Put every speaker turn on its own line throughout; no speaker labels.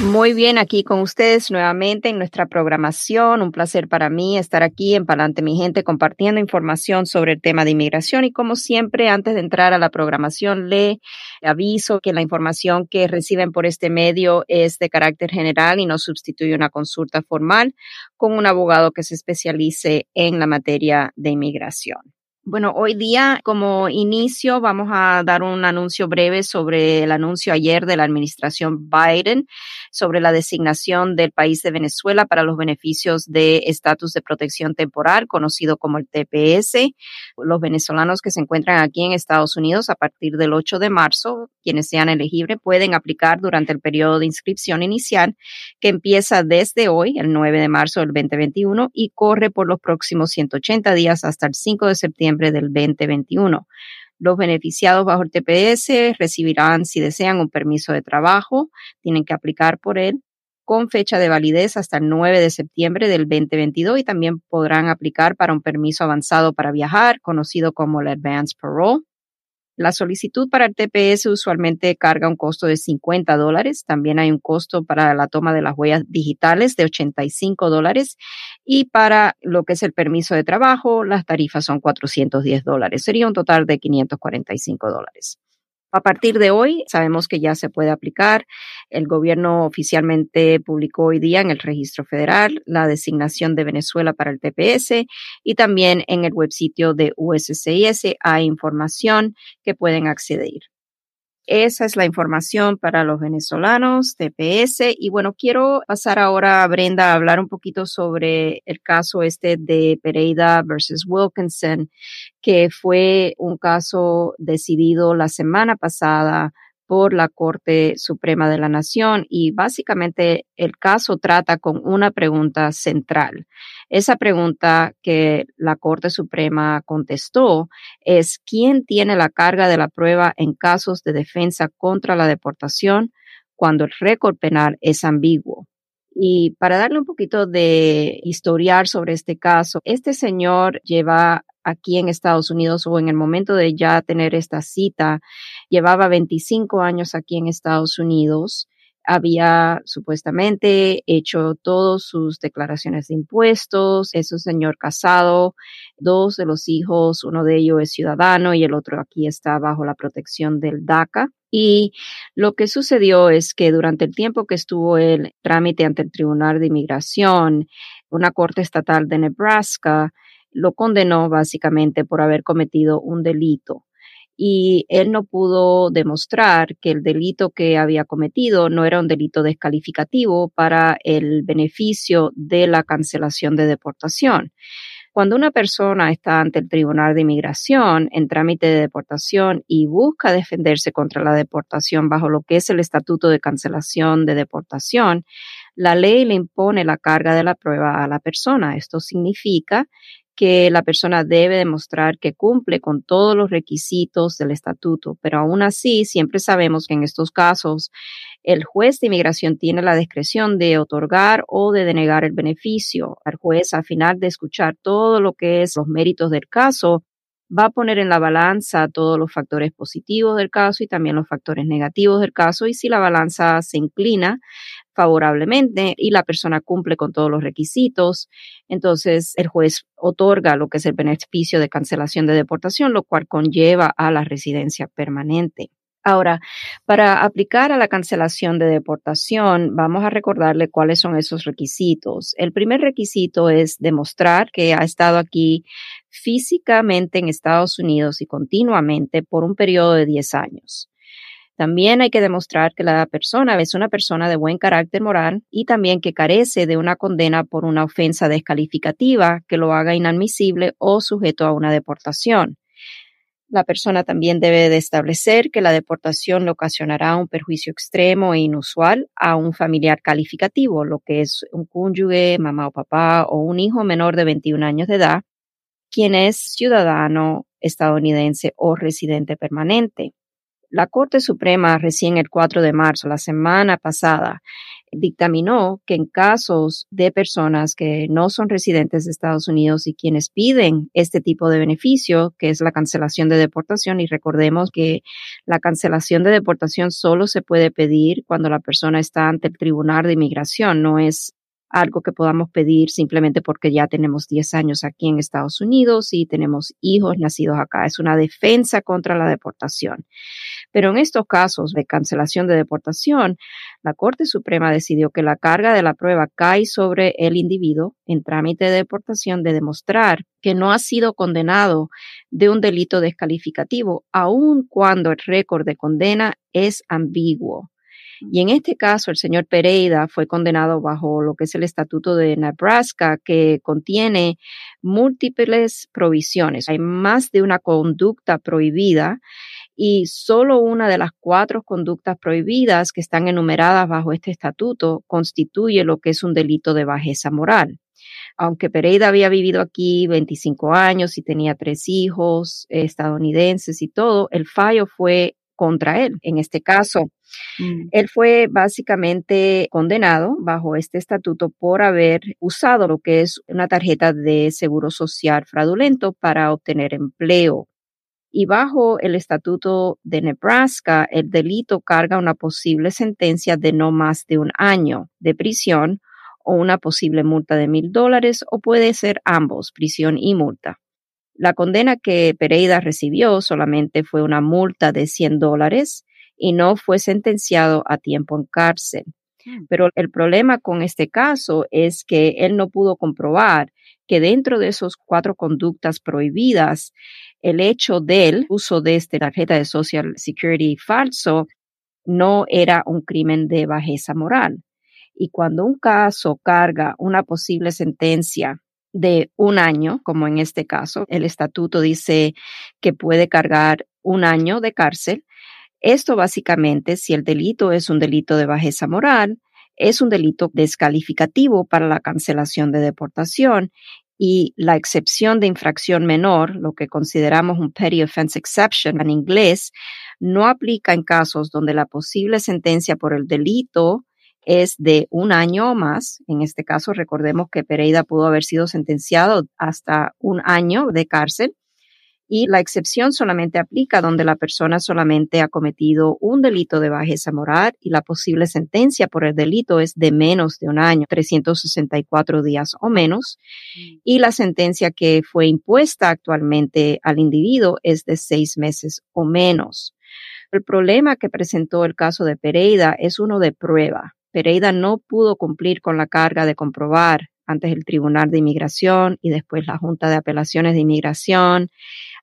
Muy bien, aquí con ustedes nuevamente en nuestra programación. Un placer para mí estar aquí en Palante Mi Gente compartiendo información sobre el tema de inmigración y como siempre, antes de entrar a la programación, le aviso que la información que reciben por este medio es de carácter general y no sustituye una consulta formal con un abogado que se especialice en la materia de inmigración. Bueno, hoy día como inicio vamos a dar un anuncio breve sobre el anuncio ayer de la administración Biden sobre la designación del país de Venezuela para los beneficios de estatus de protección temporal, conocido como el TPS. Los venezolanos que se encuentran aquí en Estados Unidos a partir del 8 de marzo, quienes sean elegibles, pueden aplicar durante el periodo de inscripción inicial que empieza desde hoy, el 9 de marzo del 2021, y corre por los próximos 180 días hasta el 5 de septiembre del 2021. Los beneficiados bajo el TPS recibirán, si desean, un permiso de trabajo, tienen que aplicar por él con fecha de validez hasta el 9 de septiembre del 2022 y también podrán aplicar para un permiso avanzado para viajar, conocido como el Advance Parole. La solicitud para el TPS usualmente carga un costo de 50 dólares. También hay un costo para la toma de las huellas digitales de 85 dólares. Y para lo que es el permiso de trabajo, las tarifas son 410 dólares. Sería un total de 545 dólares. A partir de hoy, sabemos que ya se puede aplicar. El gobierno oficialmente publicó hoy día en el registro federal la designación de Venezuela para el TPS y también en el web sitio de USCIS hay información que pueden acceder. Esa es la información para los venezolanos, TPS. Y bueno, quiero pasar ahora a Brenda a hablar un poquito sobre el caso este de Pereira versus Wilkinson, que fue un caso decidido la semana pasada por la Corte Suprema de la Nación y básicamente el caso trata con una pregunta central. Esa pregunta que la Corte Suprema contestó es ¿quién tiene la carga de la prueba en casos de defensa contra la deportación cuando el récord penal es ambiguo? Y para darle un poquito de historial sobre este caso, este señor lleva aquí en Estados Unidos o en el momento de ya tener esta cita, llevaba 25 años aquí en Estados Unidos había supuestamente hecho todas sus declaraciones de impuestos, es un señor casado, dos de los hijos, uno de ellos es ciudadano y el otro aquí está bajo la protección del DACA. Y lo que sucedió es que durante el tiempo que estuvo el trámite ante el Tribunal de Inmigración, una corte estatal de Nebraska lo condenó básicamente por haber cometido un delito y él no pudo demostrar que el delito que había cometido no era un delito descalificativo para el beneficio de la cancelación de deportación. Cuando una persona está ante el Tribunal de Inmigración en trámite de deportación y busca defenderse contra la deportación bajo lo que es el Estatuto de Cancelación de Deportación, la ley le impone la carga de la prueba a la persona. Esto significa que la persona debe demostrar que cumple con todos los requisitos del estatuto, pero aún así siempre sabemos que en estos casos el juez de inmigración tiene la discreción de otorgar o de denegar el beneficio. al juez, al final de escuchar todo lo que es los méritos del caso, va a poner en la balanza todos los factores positivos del caso y también los factores negativos del caso y si la balanza se inclina favorablemente y la persona cumple con todos los requisitos, entonces el juez otorga lo que es el beneficio de cancelación de deportación, lo cual conlleva a la residencia permanente. Ahora, para aplicar a la cancelación de deportación, vamos a recordarle cuáles son esos requisitos. El primer requisito es demostrar que ha estado aquí físicamente en Estados Unidos y continuamente por un periodo de 10 años. También hay que demostrar que la persona es una persona de buen carácter moral y también que carece de una condena por una ofensa descalificativa que lo haga inadmisible o sujeto a una deportación. La persona también debe de establecer que la deportación le ocasionará un perjuicio extremo e inusual a un familiar calificativo, lo que es un cónyuge, mamá o papá o un hijo menor de 21 años de edad, quien es ciudadano estadounidense o residente permanente. La Corte Suprema recién el 4 de marzo, la semana pasada, dictaminó que en casos de personas que no son residentes de Estados Unidos y quienes piden este tipo de beneficio, que es la cancelación de deportación, y recordemos que la cancelación de deportación solo se puede pedir cuando la persona está ante el Tribunal de Inmigración, no es algo que podamos pedir simplemente porque ya tenemos 10 años aquí en Estados Unidos y tenemos hijos nacidos acá. Es una defensa contra la deportación. Pero en estos casos de cancelación de deportación, la Corte Suprema decidió que la carga de la prueba cae sobre el individuo en trámite de deportación de demostrar que no ha sido condenado de un delito descalificativo, aun cuando el récord de condena es ambiguo. Y en este caso, el señor Pereira fue condenado bajo lo que es el Estatuto de Nebraska, que contiene múltiples provisiones. Hay más de una conducta prohibida y solo una de las cuatro conductas prohibidas que están enumeradas bajo este estatuto constituye lo que es un delito de bajeza moral. Aunque Pereira había vivido aquí 25 años y tenía tres hijos estadounidenses y todo, el fallo fue contra él. En este caso, mm. él fue básicamente condenado bajo este estatuto por haber usado lo que es una tarjeta de seguro social fraudulento para obtener empleo. Y bajo el estatuto de Nebraska, el delito carga una posible sentencia de no más de un año de prisión o una posible multa de mil dólares o puede ser ambos, prisión y multa. La condena que Pereira recibió solamente fue una multa de 100 dólares y no fue sentenciado a tiempo en cárcel. Hmm. Pero el problema con este caso es que él no pudo comprobar que dentro de esos cuatro conductas prohibidas, el hecho del uso de esta tarjeta de Social Security falso no era un crimen de bajeza moral. Y cuando un caso carga una posible sentencia de un año, como en este caso, el estatuto dice que puede cargar un año de cárcel. Esto básicamente, si el delito es un delito de bajeza moral, es un delito descalificativo para la cancelación de deportación y la excepción de infracción menor, lo que consideramos un petty offense exception en inglés, no aplica en casos donde la posible sentencia por el delito es de un año o más. En este caso, recordemos que Pereira pudo haber sido sentenciado hasta un año de cárcel y la excepción solamente aplica donde la persona solamente ha cometido un delito de bajeza moral y la posible sentencia por el delito es de menos de un año, 364 días o menos, mm. y la sentencia que fue impuesta actualmente al individuo es de seis meses o menos. El problema que presentó el caso de Pereira es uno de prueba. Pereira no pudo cumplir con la carga de comprobar antes el Tribunal de Inmigración y después la Junta de Apelaciones de Inmigración,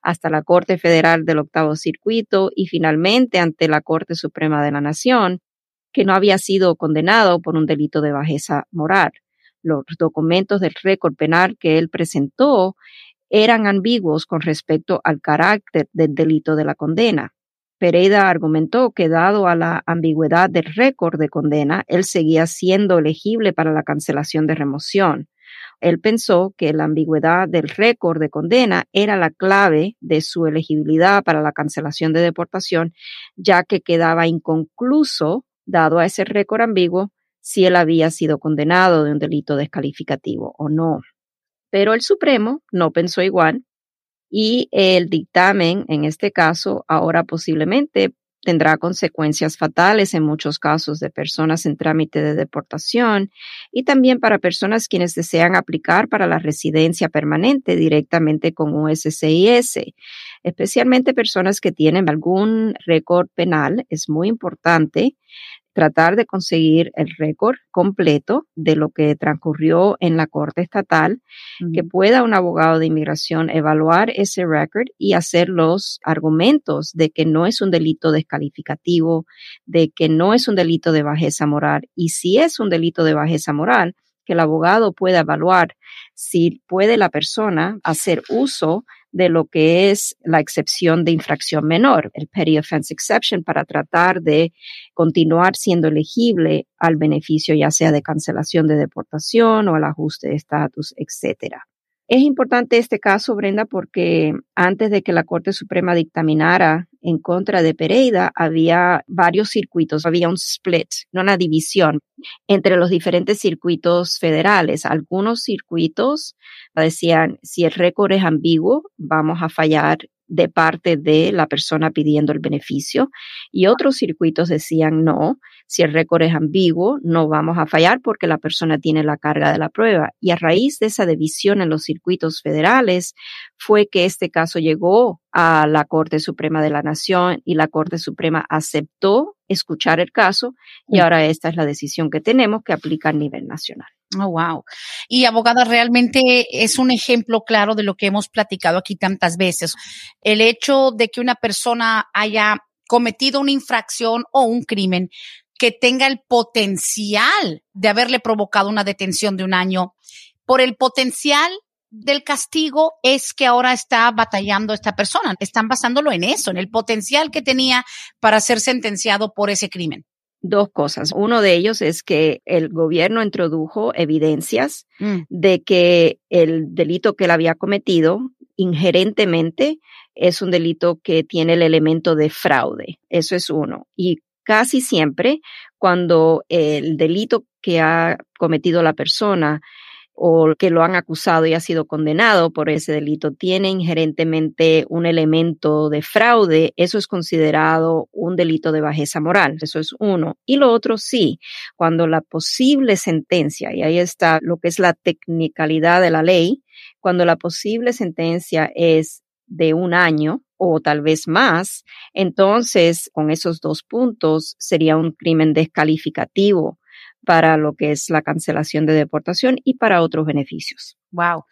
hasta la Corte Federal del Octavo Circuito y finalmente ante la Corte Suprema de la Nación, que no había sido condenado por un delito de bajeza moral. Los documentos del récord penal que él presentó eran ambiguos con respecto al carácter del delito de la condena. Pereira argumentó que dado a la ambigüedad del récord de condena, él seguía siendo elegible para la cancelación de remoción. Él pensó que la ambigüedad del récord de condena era la clave de su elegibilidad para la cancelación de deportación, ya que quedaba inconcluso, dado a ese récord ambiguo, si él había sido condenado de un delito descalificativo o no. Pero el Supremo no pensó igual y el dictamen, en este caso, ahora posiblemente tendrá consecuencias fatales en muchos casos de personas en trámite de deportación y también para personas quienes desean aplicar para la residencia permanente directamente con USCIS, especialmente personas que tienen algún récord penal. Es muy importante tratar de conseguir el récord completo de lo que transcurrió en la Corte Estatal, que pueda un abogado de inmigración evaluar ese récord y hacer los argumentos de que no es un delito descalificativo, de que no es un delito de bajeza moral. Y si es un delito de bajeza moral, que el abogado pueda evaluar si puede la persona hacer uso de lo que es la excepción de infracción menor, el petty offense exception, para tratar de continuar siendo elegible al beneficio ya sea de cancelación de deportación o el ajuste de estatus, etcétera. Es importante este caso, Brenda, porque antes de que la Corte Suprema dictaminara en contra de Pereira, había varios circuitos, había un split, una división entre los diferentes circuitos federales. Algunos circuitos decían, si el récord es ambiguo, vamos a fallar de parte de la persona pidiendo el beneficio y otros circuitos decían no, si el récord es ambiguo, no vamos a fallar porque la persona tiene la carga de la prueba. Y a raíz de esa división en los circuitos federales fue que este caso llegó a la Corte Suprema de la Nación y la Corte Suprema aceptó escuchar el caso y ahora esta es la decisión que tenemos que aplica a nivel nacional.
Oh, wow. Y abogada, realmente es un ejemplo claro de lo que hemos platicado aquí tantas veces. El hecho de que una persona haya cometido una infracción o un crimen que tenga el potencial de haberle provocado una detención de un año, por el potencial del castigo es que ahora está batallando esta persona. Están basándolo en eso, en el potencial que tenía para ser sentenciado por ese crimen
dos cosas. Uno de ellos es que el gobierno introdujo evidencias mm. de que el delito que él había cometido inherentemente es un delito que tiene el elemento de fraude. Eso es uno. Y casi siempre cuando el delito que ha cometido la persona o que lo han acusado y ha sido condenado por ese delito tiene inherentemente un elemento de fraude, eso es considerado un delito de bajeza moral. Eso es uno. Y lo otro sí, cuando la posible sentencia, y ahí está lo que es la technicalidad de la ley, cuando la posible sentencia es de un año o tal vez más, entonces con esos dos puntos sería un crimen descalificativo para lo que es la cancelación de deportación y para otros beneficios.
Wow.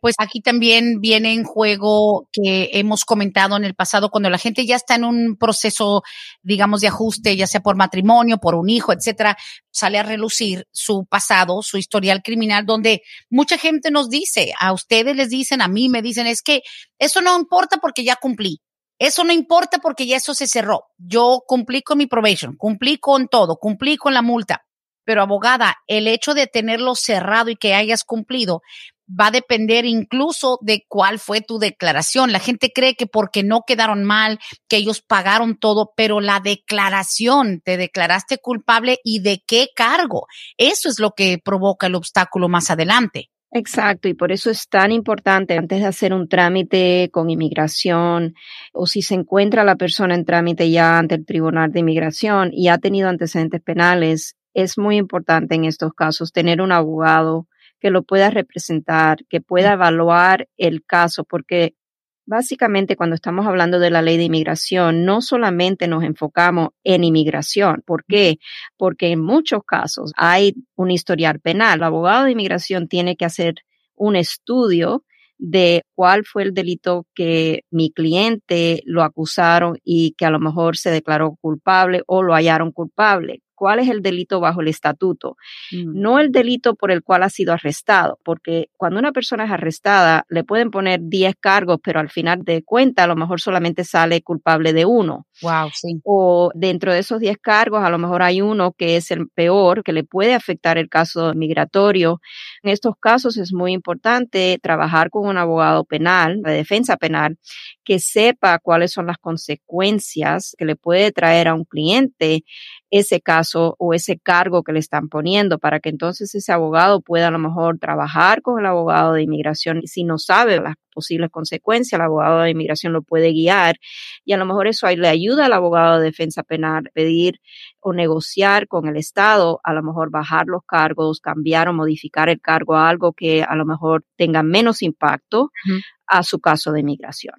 Pues aquí también viene en juego que hemos comentado en el pasado cuando la gente ya está en un proceso, digamos, de ajuste, ya sea por matrimonio, por un hijo, etcétera, sale a relucir su pasado, su historial criminal, donde mucha gente nos dice, a ustedes les dicen, a mí me dicen, es que eso no importa porque ya cumplí. Eso no importa porque ya eso se cerró. Yo cumplí con mi probation, cumplí con todo, cumplí con la multa pero abogada, el hecho de tenerlo cerrado y que hayas cumplido va a depender incluso de cuál fue tu declaración. La gente cree que porque no quedaron mal, que ellos pagaron todo, pero la declaración, te declaraste culpable y de qué cargo. Eso es lo que provoca el obstáculo más adelante.
Exacto, y por eso es tan importante antes de hacer un trámite con inmigración o si se encuentra la persona en trámite ya ante el Tribunal de Inmigración y ha tenido antecedentes penales, es muy importante en estos casos tener un abogado que lo pueda representar, que pueda evaluar el caso, porque básicamente cuando estamos hablando de la ley de inmigración, no solamente nos enfocamos en inmigración. ¿Por qué? Porque en muchos casos hay un historial penal. El abogado de inmigración tiene que hacer un estudio de cuál fue el delito que mi cliente lo acusaron y que a lo mejor se declaró culpable o lo hallaron culpable cuál es el delito bajo el estatuto, mm. no el delito por el cual ha sido arrestado, porque cuando una persona es arrestada le pueden poner 10 cargos, pero al final de cuenta a lo mejor solamente sale culpable de uno.
Wow, sí.
O dentro de esos 10 cargos a lo mejor hay uno que es el peor, que le puede afectar el caso migratorio. En estos casos es muy importante trabajar con un abogado penal, de defensa penal, que sepa cuáles son las consecuencias que le puede traer a un cliente ese caso o ese cargo que le están poniendo para que entonces ese abogado pueda a lo mejor trabajar con el abogado de inmigración. Si no sabe las posibles consecuencias, el abogado de inmigración lo puede guiar y a lo mejor eso le ayuda al abogado de defensa penal pedir o negociar con el Estado, a lo mejor bajar los cargos, cambiar o modificar el cargo a algo que a lo mejor tenga menos impacto a su caso de inmigración.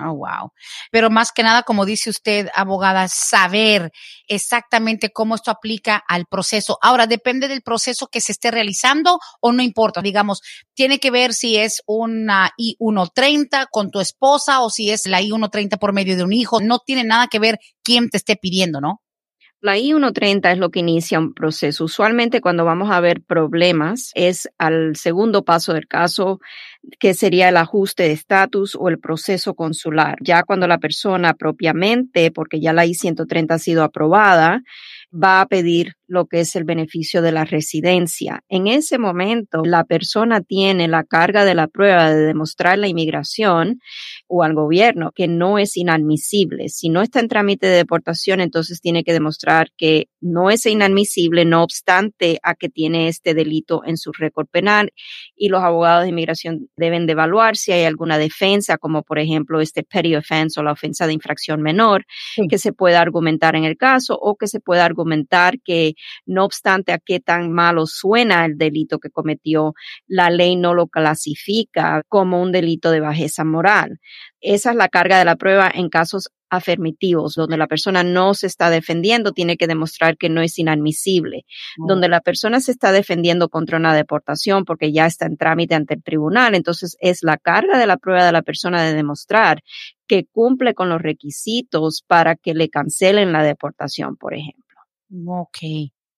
Oh, wow. Pero más que nada, como dice usted, abogada, saber exactamente cómo esto aplica al proceso. Ahora, depende del proceso que se esté realizando o no importa. Digamos, tiene que ver si es una I-130 con tu esposa o si es la I-130 por medio de un hijo. No tiene nada que ver quién te esté pidiendo, ¿no?
La I-130 es lo que inicia un proceso. Usualmente cuando vamos a ver problemas es al segundo paso del caso, que sería el ajuste de estatus o el proceso consular. Ya cuando la persona propiamente, porque ya la I-130 ha sido aprobada, va a pedir lo que es el beneficio de la residencia. En ese momento, la persona tiene la carga de la prueba de demostrar la inmigración o al gobierno que no es inadmisible. Si no está en trámite de deportación, entonces tiene que demostrar que no es inadmisible, no obstante a que tiene este delito en su récord penal y los abogados de inmigración deben de evaluar si hay alguna defensa, como por ejemplo este petty offense o la ofensa de infracción menor, que se pueda argumentar en el caso o que se pueda argumentar que no obstante a qué tan malo suena el delito que cometió, la ley no lo clasifica como un delito de bajeza moral. Esa es la carga de la prueba en casos afirmativos, donde la persona no se está defendiendo, tiene que demostrar que no es inadmisible. Oh. Donde la persona se está defendiendo contra una deportación porque ya está en trámite ante el tribunal, entonces es la carga de la prueba de la persona de demostrar que cumple con los requisitos para que le cancelen la deportación, por ejemplo.
Ok.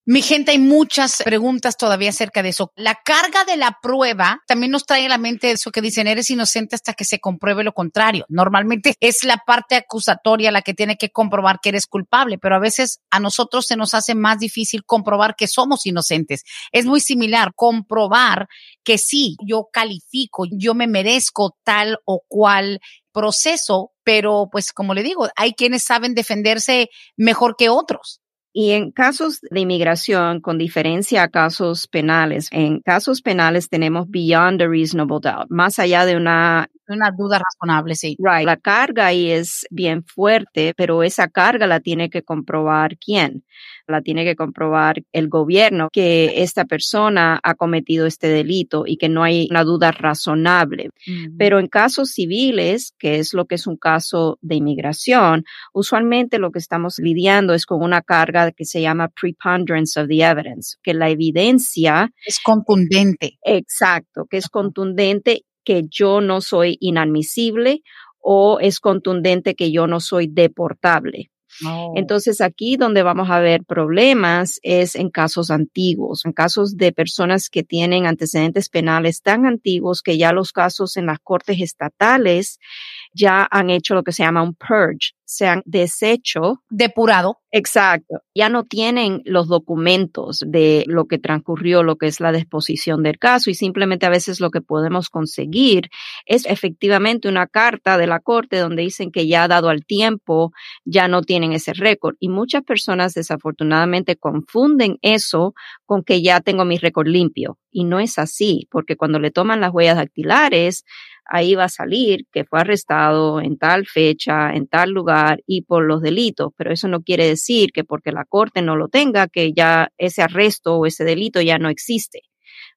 Mi gente, hay muchas preguntas todavía acerca de eso. La carga de la prueba también nos trae a la mente eso que dicen, eres inocente hasta que se compruebe lo contrario. Normalmente es la parte acusatoria la que tiene que comprobar que eres culpable, pero a veces a nosotros se nos hace más difícil comprobar que somos inocentes. Es muy similar comprobar que sí, yo califico, yo me merezco tal o cual proceso, pero pues como le digo, hay quienes saben defenderse mejor que otros.
Y en casos de inmigración, con diferencia a casos penales, en casos penales tenemos beyond a reasonable doubt, más allá de una
una duda razonable, sí.
Right. La carga ahí es bien fuerte, pero esa carga la tiene que comprobar quién. La tiene que comprobar el gobierno que esta persona ha cometido este delito y que no hay una duda razonable. Pero en casos civiles, que es lo que es un caso de inmigración, usualmente lo que estamos lidiando es con una carga que se llama preponderance of the evidence, que la evidencia
es contundente.
Exacto, que es contundente que yo no soy inadmisible o es contundente que yo no soy deportable. Oh. Entonces aquí donde vamos a ver problemas es en casos antiguos, en casos de personas que tienen antecedentes penales tan antiguos que ya los casos en las cortes estatales ya han hecho lo que se llama un purge, se han deshecho.
Depurado.
Exacto. Ya no tienen los documentos de lo que transcurrió, lo que es la disposición del caso y simplemente a veces lo que podemos conseguir es efectivamente una carta de la corte donde dicen que ya dado al tiempo ya no tienen ese récord y muchas personas desafortunadamente confunden eso con que ya tengo mi récord limpio y no es así porque cuando le toman las huellas dactilares ahí va a salir que fue arrestado en tal fecha, en tal lugar y por los delitos, pero eso no quiere decir que porque la corte no lo tenga, que ya ese arresto o ese delito ya no existe.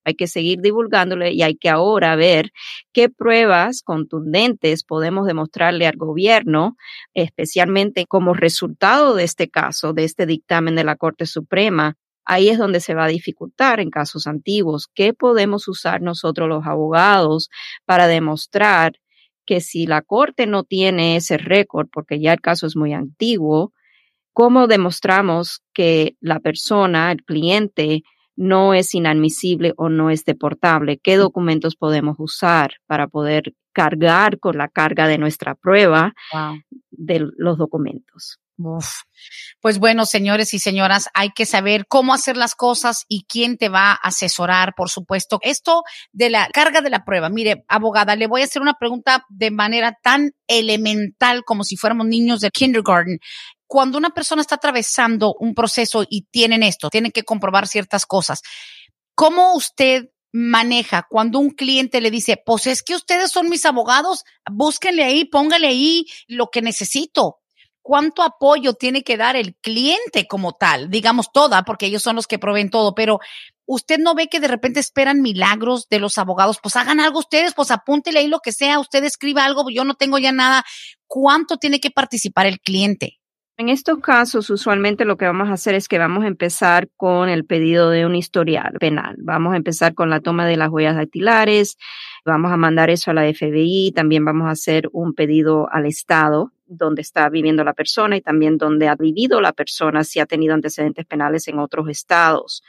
Hay que seguir divulgándole y hay que ahora ver qué pruebas contundentes podemos demostrarle al gobierno, especialmente como resultado de este caso, de este dictamen de la Corte Suprema, ahí es donde se va a dificultar en casos antiguos. ¿Qué podemos usar nosotros los abogados para demostrar que si la corte no tiene ese récord, porque ya el caso es muy antiguo, ¿cómo demostramos que la persona, el cliente, no es inadmisible o no es deportable? ¿Qué documentos podemos usar para poder cargar con la carga de nuestra prueba de los documentos?
Pues bueno, señores y señoras, hay que saber cómo hacer las cosas y quién te va a asesorar, por supuesto. Esto de la carga de la prueba. Mire, abogada, le voy a hacer una pregunta de manera tan elemental como si fuéramos niños de kindergarten. Cuando una persona está atravesando un proceso y tienen esto, tienen que comprobar ciertas cosas. ¿Cómo usted maneja cuando un cliente le dice, pues es que ustedes son mis abogados, búsquenle ahí, póngale ahí lo que necesito cuánto apoyo tiene que dar el cliente como tal, digamos toda, porque ellos son los que proveen todo, pero usted no ve que de repente esperan milagros de los abogados, pues hagan algo ustedes, pues apúntele ahí lo que sea, usted escriba algo, yo no tengo ya nada. ¿Cuánto tiene que participar el cliente?
En estos casos, usualmente lo que vamos a hacer es que vamos a empezar con el pedido de un historial penal. Vamos a empezar con la toma de las huellas dactilares, vamos a mandar eso a la FBI, también vamos a hacer un pedido al Estado donde está viviendo la persona y también donde ha vivido la persona si ha tenido antecedentes penales en otros estados.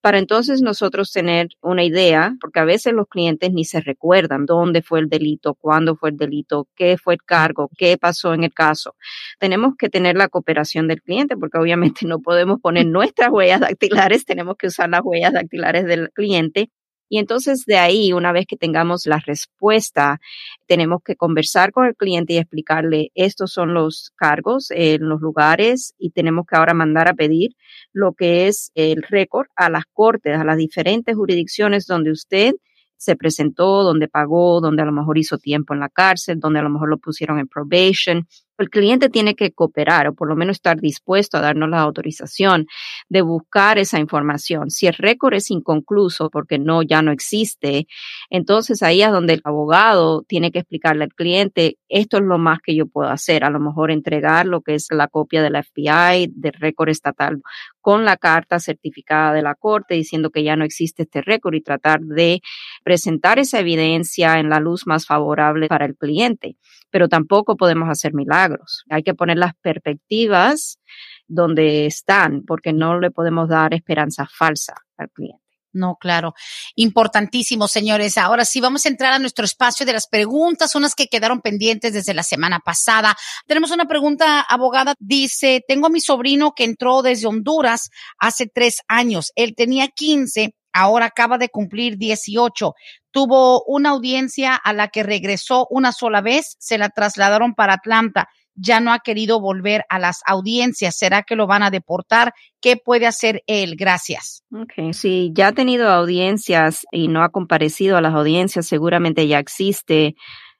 Para entonces nosotros tener una idea, porque a veces los clientes ni se recuerdan dónde fue el delito, cuándo fue el delito, qué fue el cargo, qué pasó en el caso. Tenemos que tener la cooperación del cliente porque obviamente no podemos poner nuestras huellas dactilares, tenemos que usar las huellas dactilares del cliente y entonces de ahí, una vez que tengamos la respuesta, tenemos que conversar con el cliente y explicarle, estos son los cargos en los lugares y tenemos que ahora mandar a pedir lo que es el récord a las cortes, a las diferentes jurisdicciones donde usted se presentó, donde pagó, donde a lo mejor hizo tiempo en la cárcel, donde a lo mejor lo pusieron en probation, el cliente tiene que cooperar o por lo menos estar dispuesto a darnos la autorización de buscar esa información. Si el récord es inconcluso porque no ya no existe, entonces ahí es donde el abogado tiene que explicarle al cliente, esto es lo más que yo puedo hacer, a lo mejor entregar lo que es la copia de la FBI del récord estatal con la carta certificada de la corte diciendo que ya no existe este récord y tratar de presentar esa evidencia en la luz más favorable para el cliente. Pero tampoco podemos hacer milagros. Hay que poner las perspectivas donde están porque no le podemos dar esperanza falsa al cliente.
No, claro. Importantísimo, señores. Ahora sí, vamos a entrar a nuestro espacio de las preguntas, unas que quedaron pendientes desde la semana pasada. Tenemos una pregunta, abogada. Dice, tengo a mi sobrino que entró desde Honduras hace tres años. Él tenía 15, ahora acaba de cumplir 18. Tuvo una audiencia a la que regresó una sola vez, se la trasladaron para Atlanta ya no ha querido volver a las audiencias. ¿Será que lo van a deportar? ¿Qué puede hacer él? Gracias.
Ok, si ya ha tenido audiencias y no ha comparecido a las audiencias, seguramente ya existe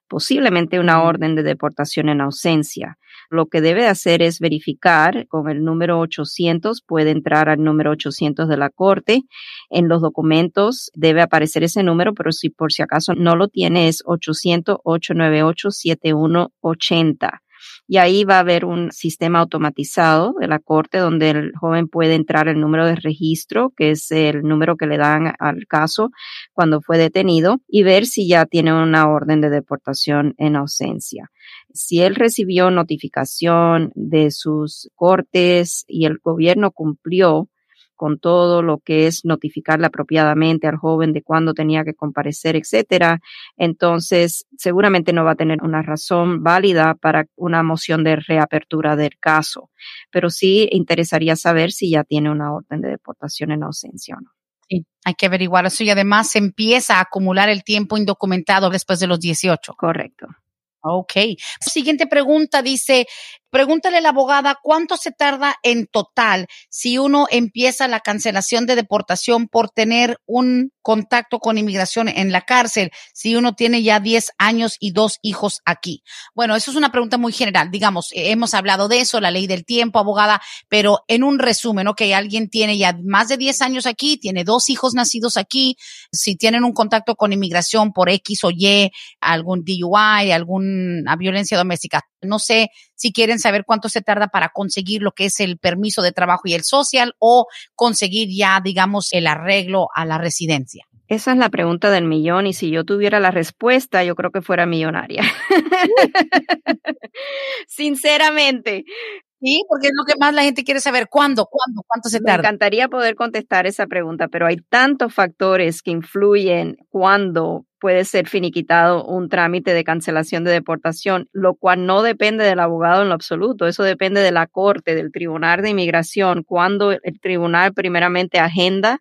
posiblemente una orden de deportación en ausencia. Lo que debe hacer es verificar con el número 800, puede entrar al número 800 de la corte. En los documentos debe aparecer ese número, pero si por si acaso no lo tiene es 800-898-7180 y ahí va a haber un sistema automatizado de la corte donde el joven puede entrar el número de registro, que es el número que le dan al caso cuando fue detenido, y ver si ya tiene una orden de deportación en ausencia. Si él recibió notificación de sus cortes y el gobierno cumplió con todo lo que es notificarle apropiadamente al joven de cuándo tenía que comparecer, etcétera, entonces seguramente no va a tener una razón válida para una moción de reapertura del caso. Pero sí interesaría saber si ya tiene una orden de deportación en ausencia o no.
Sí, hay que averiguar eso y además se empieza a acumular el tiempo indocumentado después de los 18.
Correcto.
Ok. Siguiente pregunta dice, Pregúntale a la abogada cuánto se tarda en total si uno empieza la cancelación de deportación por tener un contacto con inmigración en la cárcel, si uno tiene ya 10 años y dos hijos aquí. Bueno, eso es una pregunta muy general. Digamos, eh, hemos hablado de eso, la ley del tiempo, abogada, pero en un resumen, ok, alguien tiene ya más de 10 años aquí, tiene dos hijos nacidos aquí, si tienen un contacto con inmigración por X o Y, algún DUI, alguna violencia doméstica. No sé si quieren saber cuánto se tarda para conseguir lo que es el permiso de trabajo y el social o conseguir ya, digamos, el arreglo a la residencia.
Esa es la pregunta del millón y si yo tuviera la respuesta, yo creo que fuera millonaria. Sinceramente.
Sí, porque es lo que más la gente quiere saber. ¿Cuándo? ¿Cuándo? ¿Cuánto se tarda?
Me encantaría poder contestar esa pregunta, pero hay tantos factores que influyen cuándo puede ser finiquitado un trámite de cancelación de deportación, lo cual no depende del abogado en lo absoluto, eso depende de la corte, del tribunal de inmigración, cuando el tribunal primeramente agenda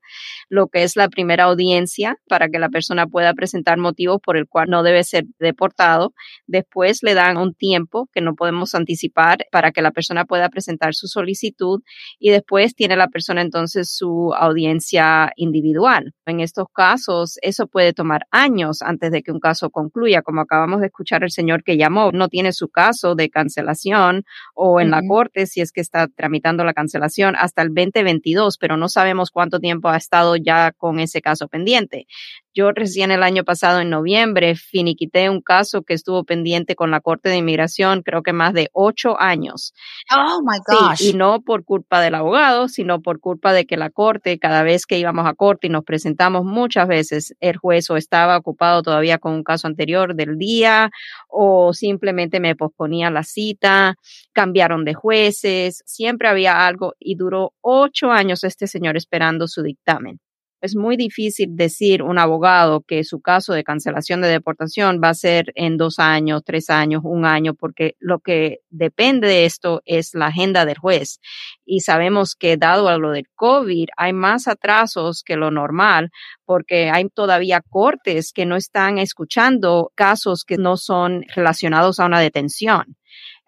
lo que es la primera audiencia para que la persona pueda presentar motivos por el cual no debe ser deportado. Después le dan un tiempo que no podemos anticipar para que la persona pueda presentar su solicitud y después tiene la persona entonces su audiencia individual. En estos casos, eso puede tomar años antes de que un caso concluya, como acabamos de escuchar el señor que llamó, no tiene su caso de cancelación o en la corte si es que está tramitando la cancelación hasta el 2022, pero no sabemos cuánto tiempo ha estado ya con ese caso pendiente. Yo recién el año pasado, en noviembre, finiquité un caso que estuvo pendiente con la Corte de Inmigración, creo que más de ocho años.
Oh my gosh.
y no por culpa del abogado, sino por culpa de que la Corte, cada vez que íbamos a Corte y nos presentamos muchas veces, el juez o estaba ocupado todavía con un caso anterior del día o simplemente me posponía la cita, cambiaron de jueces, siempre había algo y duró ocho años este señor esperando su dictamen. Es muy difícil decir un abogado que su caso de cancelación de deportación va a ser en dos años, tres años, un año, porque lo que depende de esto es la agenda del juez. Y sabemos que dado a lo del COVID, hay más atrasos que lo normal, porque hay todavía cortes que no están escuchando casos que no son relacionados a una detención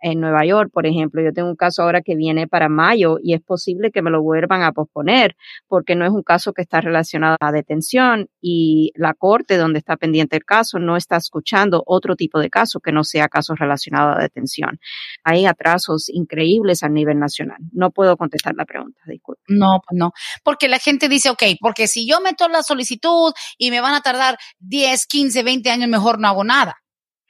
en Nueva York, por ejemplo. Yo tengo un caso ahora que viene para mayo y es posible que me lo vuelvan a posponer porque no es un caso que está relacionado a detención y la corte donde está pendiente el caso no está escuchando otro tipo de caso que no sea caso relacionado a detención. Hay atrasos increíbles a nivel nacional. No puedo contestar la pregunta, disculpe.
No, pues no. Porque la gente dice, ok, porque si yo meto la solicitud y me van a tardar 10, 15, 20 años, mejor no hago nada.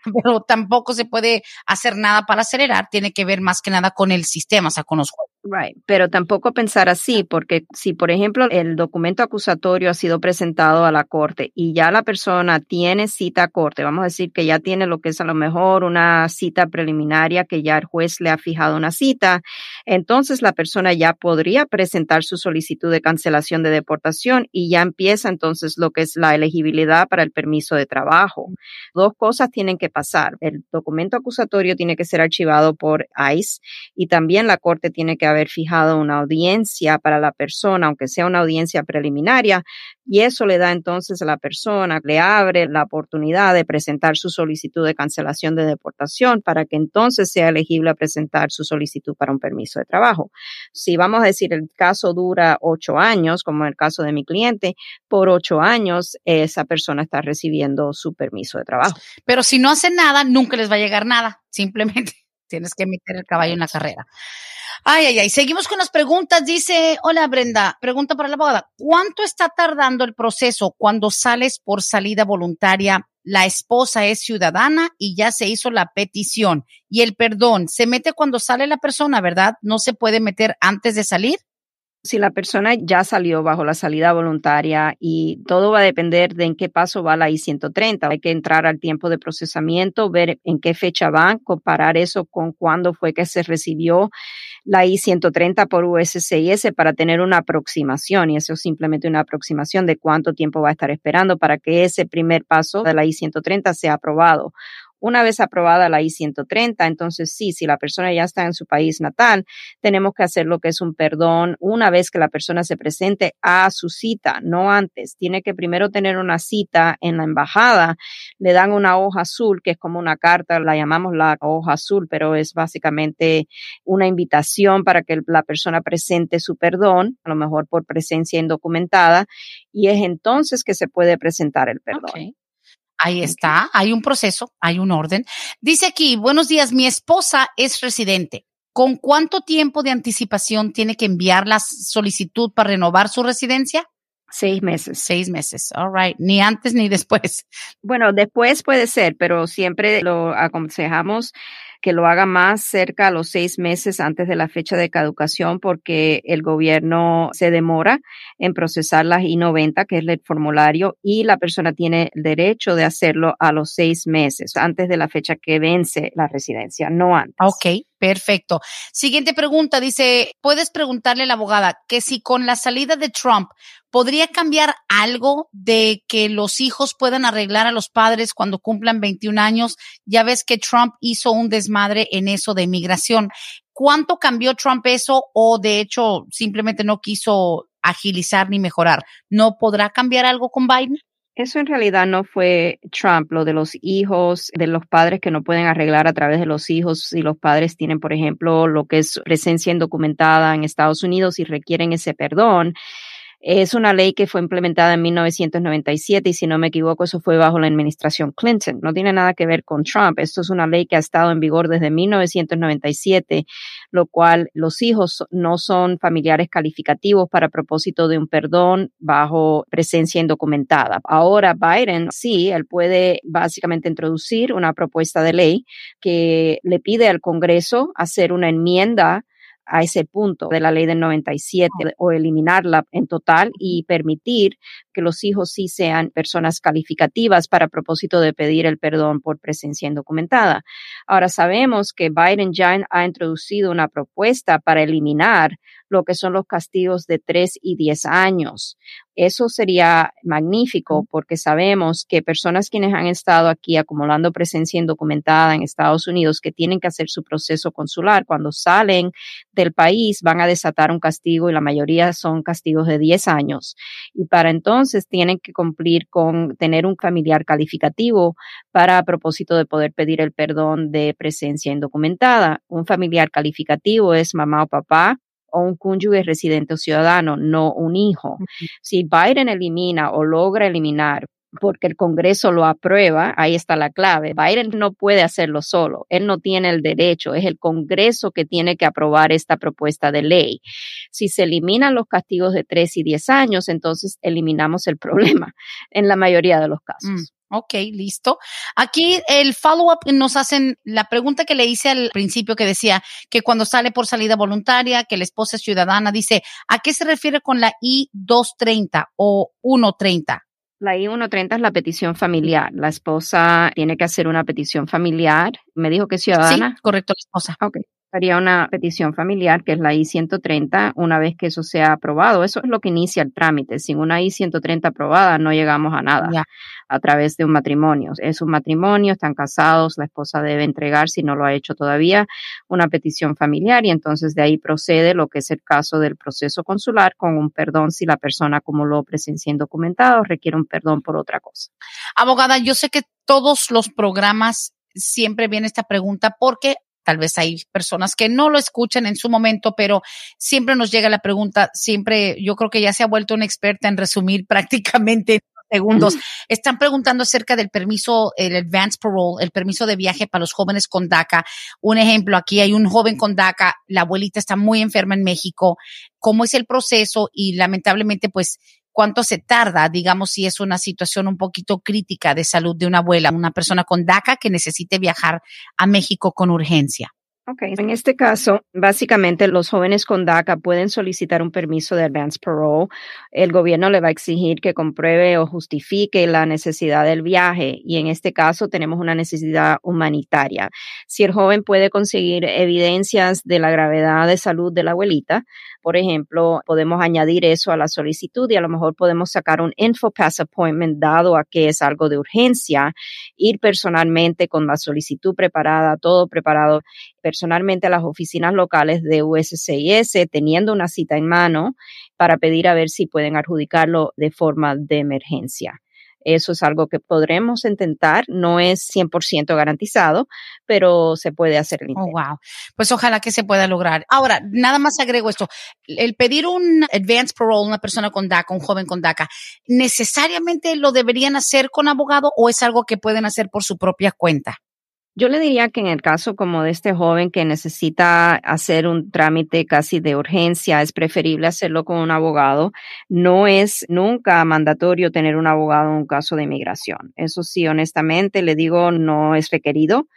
pero tampoco se puede hacer nada para acelerar, tiene que ver más que nada con el sistema, o sea, con los juegos.
Right, pero tampoco pensar así, porque si, por ejemplo, el documento acusatorio ha sido presentado a la corte y ya la persona tiene cita a corte, vamos a decir que ya tiene lo que es a lo mejor una cita preliminaria que ya el juez le ha fijado una cita, entonces la persona ya podría presentar su solicitud de cancelación de deportación y ya empieza entonces lo que es la elegibilidad para el permiso de trabajo. Dos cosas tienen que pasar. El documento acusatorio tiene que ser archivado por ICE y también la corte tiene que haber fijado una audiencia para la persona, aunque sea una audiencia preliminaria, y eso le da entonces a la persona, le abre la oportunidad de presentar su solicitud de cancelación de deportación para que entonces sea elegible a presentar su solicitud para un permiso de trabajo. Si vamos a decir el caso dura ocho años, como en el caso de mi cliente, por ocho años esa persona está recibiendo su permiso de trabajo.
Pero si no hace nada, nunca les va a llegar nada. Simplemente tienes que meter el caballo en la carrera. Ay, ay, ay. Seguimos con las preguntas. Dice, hola Brenda, pregunta para la abogada. ¿Cuánto está tardando el proceso cuando sales por salida voluntaria? La esposa es ciudadana y ya se hizo la petición. Y el perdón se mete cuando sale la persona, ¿verdad? No se puede meter antes de salir
si la persona ya salió bajo la salida voluntaria y todo va a depender de en qué paso va la I-130. Hay que entrar al tiempo de procesamiento, ver en qué fecha van, comparar eso con cuándo fue que se recibió la I-130 por USCIS para tener una aproximación y eso es simplemente una aproximación de cuánto tiempo va a estar esperando para que ese primer paso de la I-130 sea aprobado. Una vez aprobada la I-130, entonces sí, si la persona ya está en su país natal, tenemos que hacer lo que es un perdón una vez que la persona se presente a su cita, no antes. Tiene que primero tener una cita en la embajada, le dan una hoja azul, que es como una carta, la llamamos la hoja azul, pero es básicamente una invitación para que la persona presente su perdón, a lo mejor por presencia indocumentada, y es entonces que se puede presentar el perdón.
Ahí está, hay un proceso, hay un orden. Dice aquí, buenos días, mi esposa es residente. ¿Con cuánto tiempo de anticipación tiene que enviar la solicitud para renovar su residencia?
Seis meses.
Seis meses, all right. Ni antes ni después.
Bueno, después puede ser, pero siempre lo aconsejamos que lo haga más cerca a los seis meses antes de la fecha de caducación porque el gobierno se demora en procesar las I-90, que es el formulario, y la persona tiene el derecho de hacerlo a los seis meses antes de la fecha que vence la residencia, no antes.
Ok, perfecto. Siguiente pregunta, dice, ¿puedes preguntarle a la abogada que si con la salida de Trump podría cambiar algo de que los hijos puedan arreglar a los padres cuando cumplan 21 años? Ya ves que Trump hizo un desmadre madre en eso de inmigración. ¿Cuánto cambió Trump eso o de hecho simplemente no quiso agilizar ni mejorar? ¿No podrá cambiar algo con Biden?
Eso en realidad no fue Trump, lo de los hijos, de los padres que no pueden arreglar a través de los hijos. Si los padres tienen, por ejemplo, lo que es presencia indocumentada en Estados Unidos y requieren ese perdón, Es una ley que fue implementada en 1997 y si no me equivoco, eso fue bajo la administración Clinton. No tiene nada que ver con Trump. Esto es una ley que ha estado en vigor desde 1997, lo cual los hijos no son familiares calificativos para propósito de un perdón bajo presencia indocumentada. Ahora Biden sí, él puede básicamente introducir una propuesta de ley que le pide al Congreso hacer una enmienda a ese punto de la ley del 97 o eliminarla en total y permitir que los hijos sí sean personas calificativas para propósito de pedir el perdón por presencia indocumentada. Ahora sabemos que Biden ya ha introducido una propuesta para eliminar lo que son los castigos de 3 y 10 años. Eso sería magnífico porque sabemos que personas quienes han estado aquí acumulando presencia indocumentada en Estados Unidos que tienen que hacer su proceso consular, cuando salen del país van a desatar un castigo y la mayoría son castigos de 10 años. Y para entonces tienen que cumplir con tener un familiar calificativo para a propósito de poder pedir el perdón de presencia indocumentada. Un familiar calificativo es mamá o papá, o un cónyuge residente o ciudadano, no un hijo. Si Biden elimina o logra eliminar porque el Congreso lo aprueba, ahí está la clave. Biden no puede hacerlo solo, él no tiene el derecho, es el Congreso que tiene que aprobar esta propuesta de ley. Si se eliminan los castigos de 3 y 10 años, entonces eliminamos el problema en la mayoría de los casos. Mm.
Ok, listo. Aquí el follow-up nos hacen la pregunta que le hice al principio que decía que cuando sale por salida voluntaria, que la esposa es ciudadana, dice, ¿a qué se refiere con la I-230 o 130?
La I-130 es la petición familiar. La esposa tiene que hacer una petición familiar. Me dijo que es ciudadana.
Sí, correcto, la esposa.
Ok haría una petición familiar, que es la I-130, una vez que eso sea aprobado. Eso es lo que inicia el trámite. Sin una I-130 aprobada no llegamos a nada a través de un matrimonio. Es un matrimonio, están casados, la esposa debe entregar, si no lo ha hecho todavía, una petición familiar y entonces de ahí procede lo que es el caso del proceso consular con un perdón si la persona acumuló presencia indocumentada o requiere un perdón por otra cosa.
Abogada, yo sé que todos los programas siempre viene esta pregunta porque Tal vez hay personas que no lo escuchan en su momento, pero siempre nos llega la pregunta, siempre yo creo que ya se ha vuelto una experta en resumir prácticamente segundos. Están preguntando acerca del permiso, el advance parole, el permiso de viaje para los jóvenes con DACA. Un ejemplo, aquí hay un joven con DACA, la abuelita está muy enferma en México. ¿Cómo es el proceso? Y lamentablemente, pues, cuánto se tarda, digamos, si es una situación un poquito crítica de salud de una abuela, una persona con DACA que necesite viajar a México con urgencia.
Ok, en este caso, básicamente los jóvenes con DACA pueden solicitar un permiso de advance parole. El gobierno le va a exigir que compruebe o justifique la necesidad del viaje y en este caso tenemos una necesidad humanitaria. Si el joven puede conseguir evidencias de la gravedad de salud de la abuelita, por ejemplo, podemos añadir eso a la solicitud y a lo mejor podemos sacar un InfoPass appointment dado a que es algo de urgencia, ir personalmente con la solicitud preparada, todo preparado personalmente a las oficinas locales de USCIS, teniendo una cita en mano para pedir a ver si pueden adjudicarlo de forma de emergencia. Eso es algo que podremos intentar, no es 100% garantizado, pero se puede hacer el
Oh, wow. Pues ojalá que se pueda lograr. Ahora, nada más agrego esto. El pedir un advance parole, una persona con DACA, un joven con DACA, ¿necesariamente lo deberían hacer con abogado o es algo que pueden hacer por su propia cuenta?
Yo le diría que en el caso como de este joven que necesita hacer un trámite casi de urgencia, es preferible hacerlo con un abogado. No es nunca mandatorio tener un abogado en un caso de inmigración. Eso sí, honestamente, le digo, no es requerido.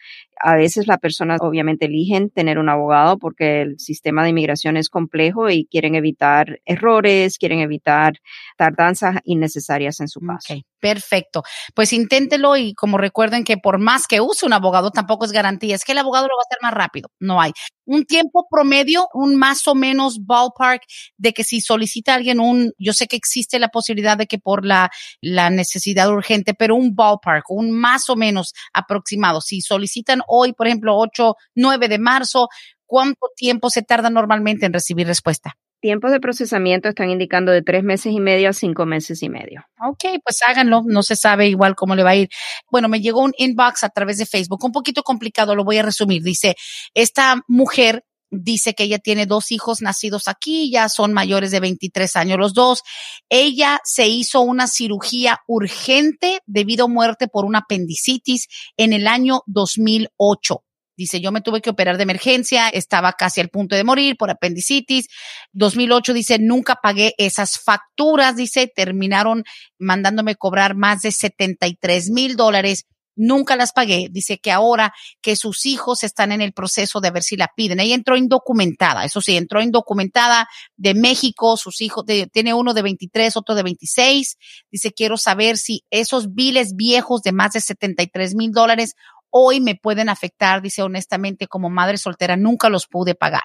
A veces las personas obviamente eligen tener un abogado porque el sistema de inmigración es complejo y quieren evitar errores, quieren evitar tardanzas innecesarias en su caso.
perfecto. Pues inténtelo y como recuerden que por más que use un abogado tampoco es garantía, es que el abogado lo va a hacer más rápido, no hay. Un tiempo promedio, un más o menos ballpark de que si solicita alguien un, yo sé que existe la posibilidad de que por la, la necesidad urgente, pero un ballpark, un más o menos aproximado, si solicitan hoy, por ejemplo, 8, 9 de marzo, ¿cuánto tiempo se tarda normalmente en recibir respuesta?
Tiempos de procesamiento están indicando de tres meses y medio a cinco meses y medio.
Ok, pues háganlo, no se sabe igual cómo le va a ir. Bueno, me llegó un inbox a través de Facebook, un poquito complicado, lo voy a resumir. Dice, esta mujer dice que ella tiene dos hijos nacidos aquí, ya son mayores de 23 años los dos. Ella se hizo una cirugía urgente debido a muerte por una apendicitis en el año 2008. Dice, yo me tuve que operar de emergencia, estaba casi al punto de morir por apendicitis. 2008 dice, nunca pagué esas facturas, dice, terminaron mandándome cobrar más de 73 mil dólares nunca las pagué. Dice que ahora que sus hijos están en el proceso de ver si la piden. Ella entró indocumentada, eso sí, entró indocumentada de México, sus hijos, tiene uno de 23, otro de 26. Dice, quiero saber si esos biles viejos de más de 73 mil dólares hoy me pueden afectar. Dice, honestamente, como madre soltera, nunca los pude pagar.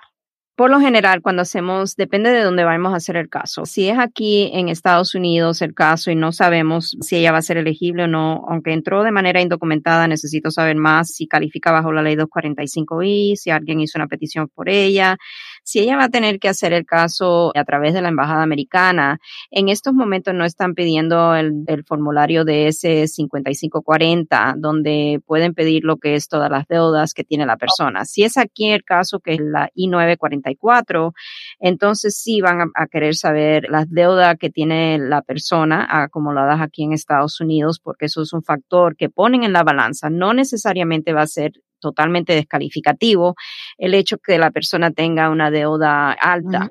Por lo general, cuando hacemos, depende de dónde vamos a hacer el caso. Si es aquí en Estados Unidos el caso y no sabemos si ella va a ser elegible o no, aunque entró de manera indocumentada, necesito saber más si califica bajo la ley 245i, si alguien hizo una petición por ella, si ella va a tener que hacer el caso a través de la embajada americana. En estos momentos no están pidiendo el, formulario de ese 5540, donde pueden pedir lo que es todas las deudas que tiene la persona. Si es aquí el caso que es la I-940, entonces sí van a, querer saber las deudas que tiene la persona acumuladas aquí en Estados Unidos, porque eso es un factor que ponen en la balanza. No necesariamente va a ser totalmente descalificativo el hecho que la persona tenga una deuda alta.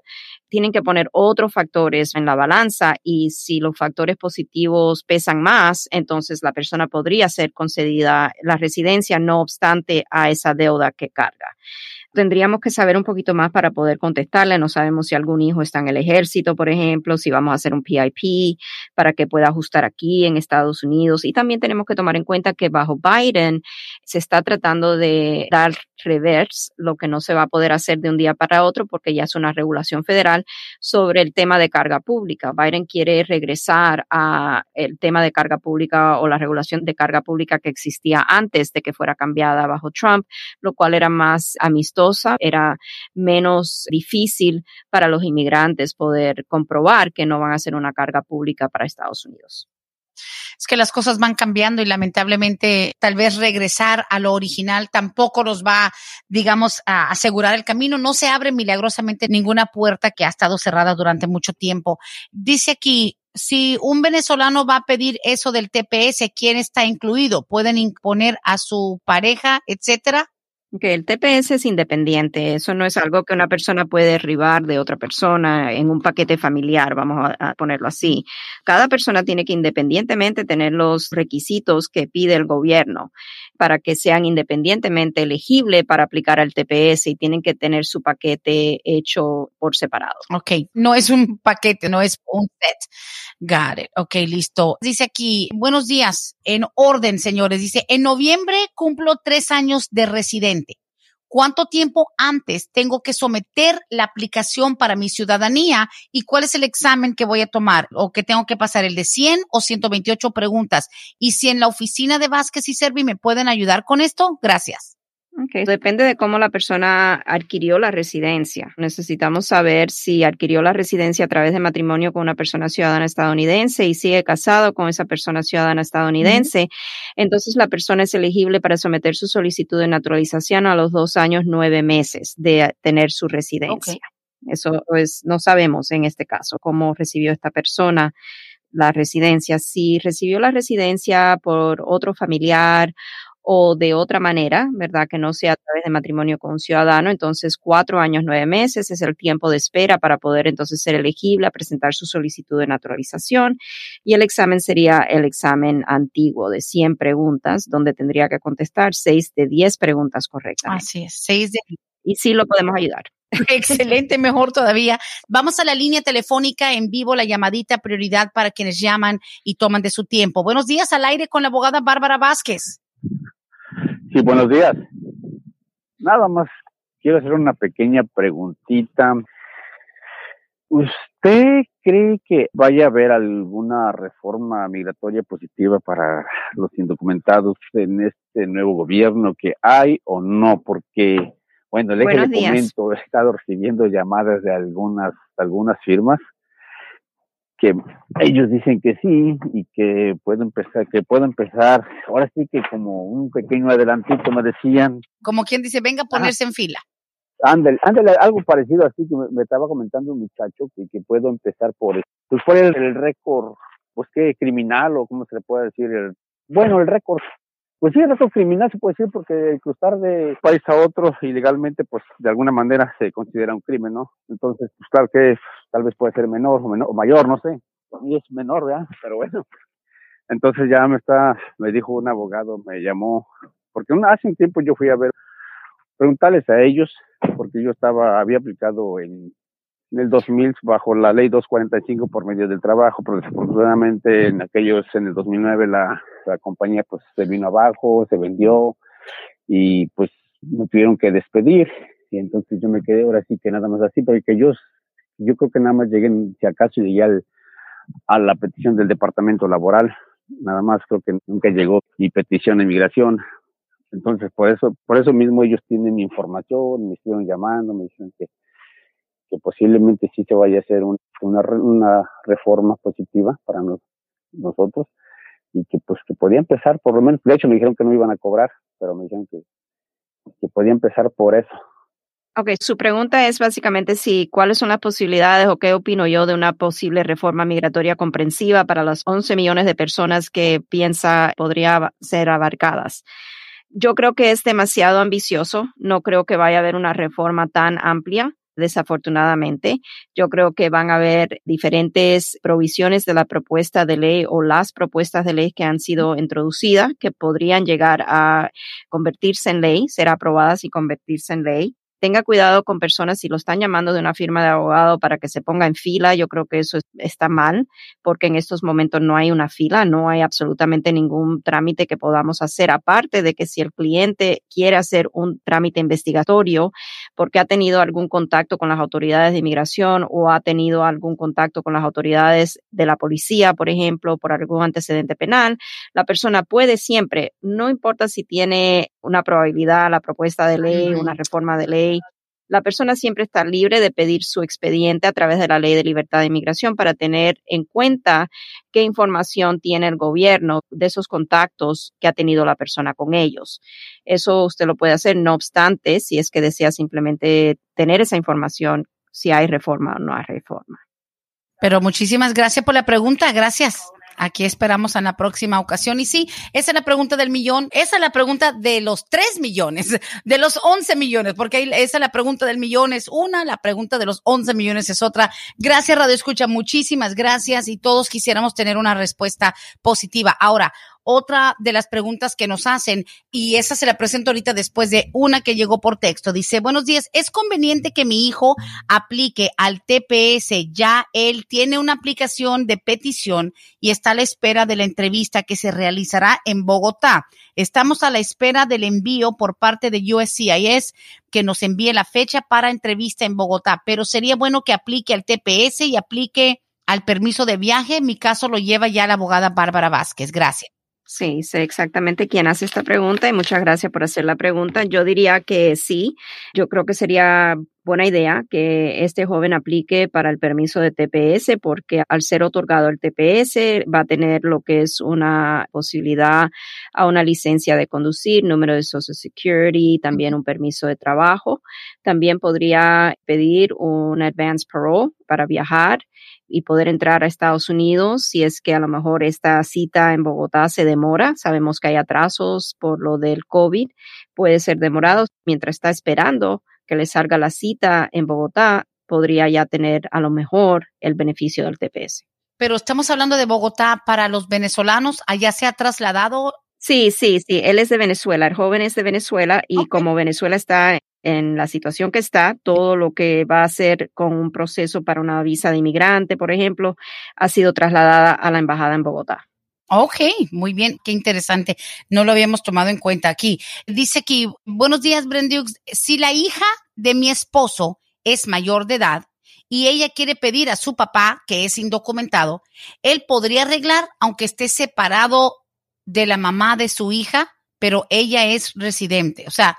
Tienen que poner otros factores en la balanza y si los factores positivos pesan más, entonces la persona podría ser concedida la residencia no obstante a esa deuda que carga. Tendríamos que saber un poquito más para poder contestarle. No sabemos si algún hijo está en el ejército, por ejemplo, si vamos a hacer un PIP para que pueda ajustar aquí en Estados Unidos. Y también tenemos que tomar en cuenta que bajo Biden se está tratando de dar reverse, lo que no se va a poder hacer de un día para otro porque ya es una regulación federal sobre el tema de carga pública. Biden quiere regresar a el tema de carga pública o la regulación de carga pública que existía antes de que fuera cambiada bajo Trump, lo cual era más era menos difícil para los inmigrantes poder comprobar que no van a ser una carga pública para Estados Unidos
es que las cosas van cambiando y lamentablemente tal vez regresar a lo original tampoco nos va, digamos, a asegurar el camino. No se abre milagrosamente ninguna puerta que ha estado cerrada durante mucho tiempo. Dice aquí, si un venezolano va a pedir eso del TPS, ¿quién está incluido? ¿Pueden imponer a su pareja, etcétera?
Que el TPS es independiente, eso no es algo que una persona puede derribar de otra persona en un paquete familiar, vamos a, ponerlo así. Cada persona tiene que independientemente tener los requisitos que pide el gobierno para que sean independientemente elegibles para aplicar al TPS y tienen que tener su paquete hecho por separado.
Ok, no es un paquete, no es un set. Got it. Ok, listo. Dice aquí, buenos días, en orden, señores. Dice, en noviembre cumplo tres años de residente. ¿Cuánto tiempo antes tengo que someter la aplicación para mi ciudadanía y cuál es el examen que voy a tomar o que tengo que pasar el de 100 o 128 preguntas? Y si en la oficina de Vázquez y Servi me pueden ayudar con esto, gracias.
Okay. Depende de cómo la persona adquirió la residencia. Necesitamos saber si adquirió la residencia a través de matrimonio con una persona ciudadana estadounidense y sigue casado con esa persona ciudadana estadounidense. Entonces la persona es elegible para someter su solicitud de naturalización a los dos años nueve meses de tener su residencia. Eso es, no sabemos en este caso cómo recibió esta persona la residencia. Si recibió la residencia por otro familiar o de otra manera, ¿verdad? Que no sea a través de matrimonio con un ciudadano. Entonces, cuatro años, nueve meses es el tiempo de espera para poder entonces ser elegible a presentar su solicitud de naturalización. Y el examen sería el examen antiguo de 100 preguntas, donde tendría que contestar seis de 10 preguntas correctas.
Así es, seis de
Y sí lo podemos ayudar.
Excelente, mejor todavía. Vamos a la línea telefónica en vivo, la llamadita prioridad para quienes llaman y toman de su tiempo. Buenos días al aire con la abogada Bárbara Vázquez.
Sí, buenos días. Nada más quiero hacer una pequeña preguntita. ¿Usted cree que vaya a haber alguna reforma migratoria positiva para los indocumentados en este nuevo gobierno que hay o no? Porque, bueno, le comento, he estado recibiendo llamadas de algunas, algunas firmas que ellos dicen que sí y que puedo empezar, que puedo empezar, ahora sí que como un pequeño adelantito me decían.
Como quien dice, venga a ponerse en fila.
Ándale, ándale, algo parecido así que me, estaba comentando un muchacho que, que puedo empezar por, pues por el, el récord, pues qué, criminal o cómo se le puede decir, el, bueno, el récord pues sí, récord criminal se puede decir porque cruzar de país a otro ilegalmente, pues de alguna manera se considera un crimen, ¿no? Entonces, pues claro que tal vez puede ser menor o, menor, o mayor, no sé. Para mí es menor, ¿verdad? Pero bueno. Entonces ya me está, me dijo un abogado, me llamó, porque hace un tiempo yo fui a ver, preguntarles a ellos, porque yo estaba, había aplicado en en el 2000 bajo la ley 245 por medio del trabajo, pero desafortunadamente en aquellos, en el 2009 la, la compañía pues se vino abajo, se vendió y pues me tuvieron que despedir. Y entonces yo me quedé ahora sí que nada más así, porque yo, yo creo que nada más llegué, si acaso llegué al, a la petición del departamento laboral, nada más creo que nunca llegó mi petición de inmigración, entonces por eso, por eso mismo ellos tienen información, me estuvieron llamando, me dijeron que que posiblemente sí se vaya a hacer una, una reforma positiva para nosotros y que pues que podía empezar por lo menos, de hecho me dijeron que no iban a cobrar, pero me dijeron que, que podía empezar por eso.
Ok, su pregunta es básicamente si cuáles son las posibilidades o qué opino yo de una posible reforma migratoria comprensiva para las 11 millones de personas que piensa podría ser abarcadas. Yo creo que es demasiado ambicioso, no creo que vaya a haber una reforma tan amplia desafortunadamente. Yo creo que van a haber diferentes provisiones de la propuesta de ley o las propuestas de ley que han sido introducidas que podrían llegar a convertirse en ley, ser aprobadas y convertirse en ley tenga cuidado con personas si lo están llamando de una firma de abogado para que se ponga en fila. Yo creo que eso está mal porque en estos momentos no hay una fila, no hay absolutamente ningún trámite que podamos hacer. Aparte de que si el cliente quiere hacer un trámite investigatorio porque ha tenido algún contacto con las autoridades de inmigración o ha tenido algún contacto con las autoridades de la policía, por ejemplo, por algún antecedente penal, la persona puede siempre, no importa si tiene una probabilidad, la propuesta de ley, una reforma de ley, la persona siempre está libre de pedir su expediente a través de la ley de libertad de inmigración para tener en cuenta qué información tiene el gobierno de esos contactos que ha tenido la persona con ellos. Eso usted lo puede hacer, no obstante, si es que desea simplemente tener esa información, si hay reforma o no hay reforma.
Pero muchísimas gracias por la pregunta. Gracias. Aquí esperamos en la próxima ocasión. Y sí, esa es la pregunta del millón. Esa es la pregunta de los tres millones, de los once millones, porque esa es la pregunta del millón es una, la pregunta de los once millones es otra. Gracias, Radio Escucha. Muchísimas gracias y todos quisiéramos tener una respuesta positiva. Ahora, otra de las preguntas que nos hacen, y esa se la presento ahorita después de una que llegó por texto. Dice, buenos días, ¿es conveniente que mi hijo aplique al TPS? Ya él tiene una aplicación de petición y está a la espera de la entrevista que se realizará en Bogotá. Estamos a la espera del envío por parte de USCIS que nos envíe la fecha para entrevista en Bogotá, pero sería bueno que aplique al TPS y aplique al permiso de viaje. Mi caso lo lleva ya la abogada Bárbara Vázquez. Gracias.
Sí, sé exactamente quién hace esta pregunta y muchas gracias por hacer la pregunta. Yo diría que sí, yo creo que sería buena idea que este joven aplique para el permiso de TPS porque al ser otorgado el TPS va a tener lo que es una posibilidad a una licencia de conducir, número de Social Security, también un permiso de trabajo. También podría pedir un advance parole para viajar y poder entrar a Estados Unidos si es que a lo mejor esta cita en Bogotá se demora. Sabemos que hay atrasos por lo del COVID, puede ser demorado mientras está esperando que le salga la cita en Bogotá, podría ya tener a lo mejor el beneficio del TPS.
Pero estamos hablando de Bogotá para los venezolanos, allá se ha trasladado.
Sí, sí, sí, él es de Venezuela, el joven es de Venezuela y como Venezuela está en la situación que está, todo lo que va a hacer con un proceso para una visa de inmigrante, por ejemplo, ha sido trasladada a la embajada en Bogotá.
Ok, muy bien, qué interesante. No lo habíamos tomado en cuenta aquí. Dice aquí, buenos días, Brendux. Si la hija de mi esposo es mayor de edad y ella quiere pedir a su papá, que es indocumentado, él podría arreglar, aunque esté separado de la mamá de su hija, pero ella es residente. O sea,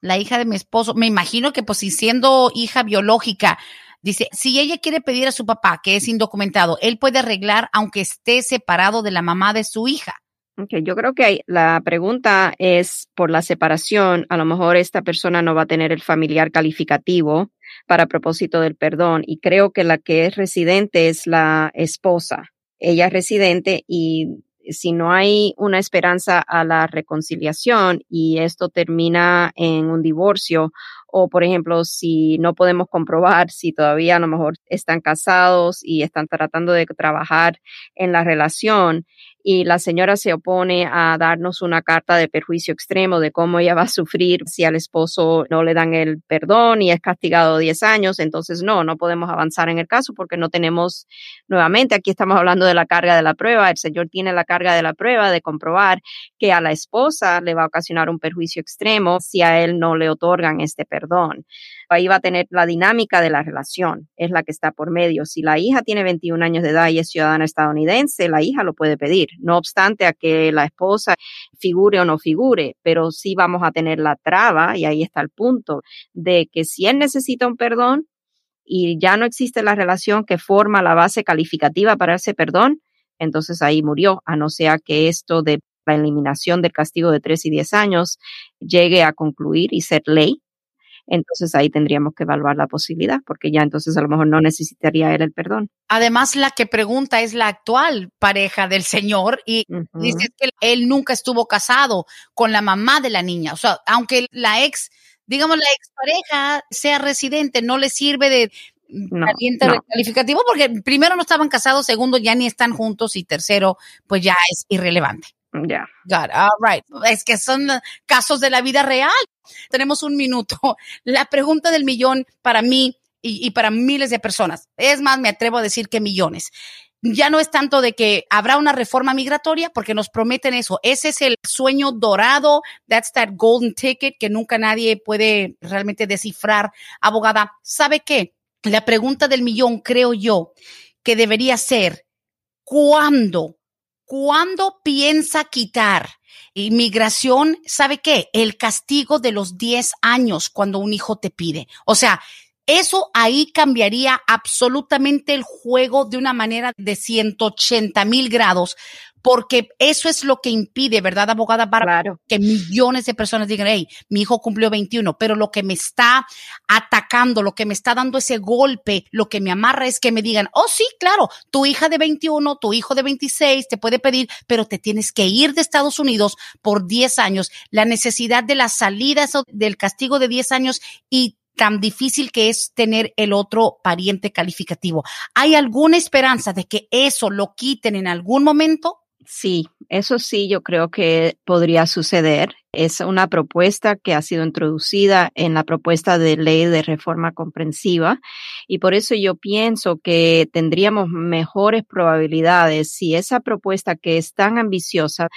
la hija de mi esposo, me imagino que pues si siendo hija biológica, dice, si ella quiere pedir a su papá, que es indocumentado, él puede arreglar aunque esté separado de la mamá de su hija.
Okay, yo creo que la pregunta es por la separación. A lo mejor esta persona no va a tener el familiar calificativo para propósito del perdón y creo que la que es residente es la esposa. Ella es residente y si no hay una esperanza a la reconciliación y esto termina en un divorcio o por ejemplo si no podemos comprobar si todavía a lo mejor están casados y están tratando de trabajar en la relación y la señora se opone a darnos una carta de perjuicio extremo de cómo ella va a sufrir si al esposo no le dan el perdón y es castigado 10 años, entonces no, no podemos avanzar en el caso porque no tenemos nuevamente, aquí estamos hablando de la carga de la prueba, el señor tiene la carga de la prueba de comprobar que a la esposa le va a ocasionar un perjuicio extremo si a él no le otorgan este perdón ahí va a tener la dinámica de la relación, es la que está por medio. Si la hija tiene 21 años de edad y es ciudadana estadounidense, la hija lo puede pedir, no obstante a que la esposa figure o no figure, pero sí vamos a tener la traba, y ahí está el punto, de que si él necesita un perdón y ya no existe la relación que forma la base calificativa para ese perdón, entonces ahí murió, a no ser que esto de la eliminación del castigo de 3 y 10 años llegue a concluir y ser ley, entonces ahí tendríamos que evaluar la posibilidad, porque ya entonces a lo mejor no necesitaría él el perdón.
Además, la que pregunta es la actual pareja del señor y dice que él nunca estuvo casado con la mamá de la niña. O sea, aunque la ex, digamos, la ex pareja sea residente, no le sirve de no, calificativo porque primero no estaban casados, segundo ya ni están juntos y tercero pues ya es irrelevante.
Ya.
Got All right. Es que son casos de la vida real. Tenemos un minuto. La pregunta del millón para mí y, y, para miles de personas. Es más, me atrevo a decir que millones. Ya no es tanto de que habrá una reforma migratoria porque nos prometen eso. Ese es el sueño dorado. That's that golden ticket que nunca nadie puede realmente descifrar. Abogada, ¿sabe qué? La pregunta del millón creo yo que debería ser ¿cuándo ¿Cuándo piensa quitar inmigración? ¿Sabe qué? El castigo de los 10 años cuando un hijo te pide. O sea, eso ahí cambiaría absolutamente el juego de una manera de 180 mil grados, porque eso es lo que impide, ¿verdad, abogada? Para que millones de personas digan, hey, mi hijo cumplió 21, pero lo que me está atacando, lo que me está dando ese golpe, lo que me amarra es que me digan, oh, sí, claro, tu hija de 21, tu hijo de 26 te puede pedir, pero te tienes que ir de Estados Unidos por 10 años. La necesidad de la salida del castigo de 10 años y tan difícil que es tener el otro pariente calificativo. ¿Hay alguna esperanza de que eso lo quiten en algún momento?
Sí, eso sí, yo creo que podría suceder. Es una propuesta que ha sido introducida en la propuesta de ley de reforma comprensiva y por eso yo pienso que tendríamos mejores probabilidades si esa propuesta que es tan ambiciosa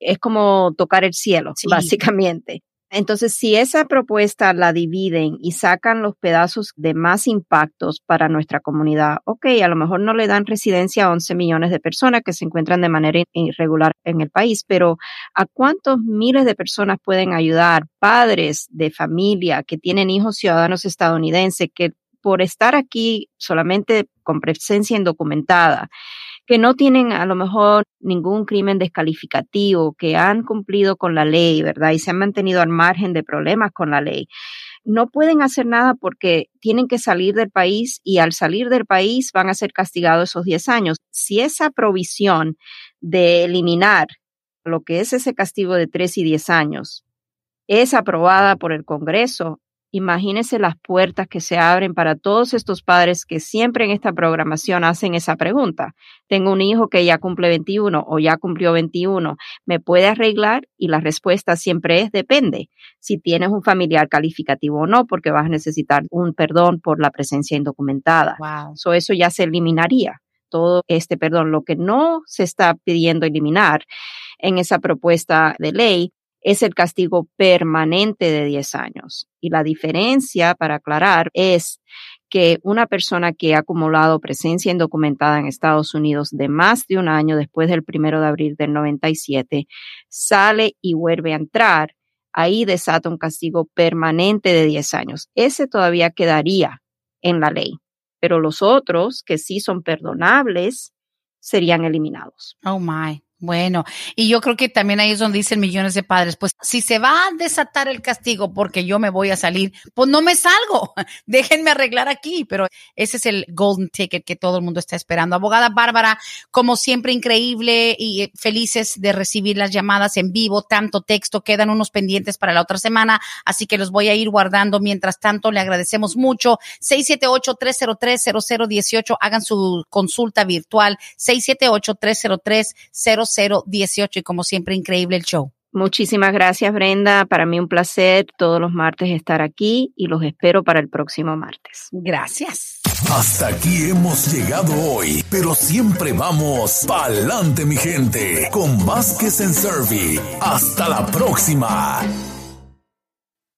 es como tocar el cielo, básicamente. Entonces, si esa propuesta la dividen y sacan los pedazos de más impactos para nuestra comunidad, ok, a lo mejor no le dan residencia a 11 millones de personas que se encuentran de manera irregular en el país, pero ¿a cuántos miles de personas pueden ayudar? Padres de familia que tienen hijos ciudadanos estadounidenses que por estar aquí solamente con presencia indocumentada, que no tienen a lo mejor ningún crimen descalificativo, que han cumplido con la ley, ¿verdad? Y se han mantenido al margen de problemas con la ley. No pueden hacer nada porque tienen que salir del país y al salir del país van a ser castigados esos 10 años. Si esa provisión de eliminar lo que es ese castigo de 3 y 10 años es aprobada por el Congreso, imagínese las puertas que se abren para todos estos padres que siempre en esta programación hacen esa pregunta. Tengo un hijo que ya cumple 21 o ya cumplió 21, ¿me puede arreglar? Y la respuesta siempre es depende si tienes un familiar calificativo o no, porque vas a necesitar un perdón por la presencia indocumentada.
Wow.
eso ya se eliminaría todo este perdón. Lo que no se está pidiendo eliminar en esa propuesta de ley es el castigo permanente de 10 años. Y la diferencia, para aclarar, es que una persona que ha acumulado presencia indocumentada en Estados Unidos de más de un año después del primero de abril del 97 sale y vuelve a entrar, ahí desata un castigo permanente de 10 años. Ese todavía quedaría en la ley, pero los otros que sí son perdonables serían eliminados.
Oh my. Bueno, y yo creo que también ahí es donde dicen millones de padres, pues si se va a desatar el castigo porque yo me voy a salir, pues no me salgo, déjenme arreglar aquí, pero ese es el golden ticket que todo el mundo está esperando. Abogada Bárbara, como siempre, increíble y eh, felices de recibir las llamadas en vivo, tanto texto, quedan unos pendientes para la otra semana, así que los voy a ir guardando. Mientras tanto, le agradecemos mucho. 678-303-0018, hagan su consulta virtual, 678-303-0018. 018 y como siempre increíble el show.
Muchísimas gracias Brenda, para mí un placer todos los martes estar aquí y los espero para el próximo martes.
Gracias.
Hasta aquí hemos llegado hoy, pero siempre vamos pa'lante mi gente con Vázquez en Servi. Hasta la próxima.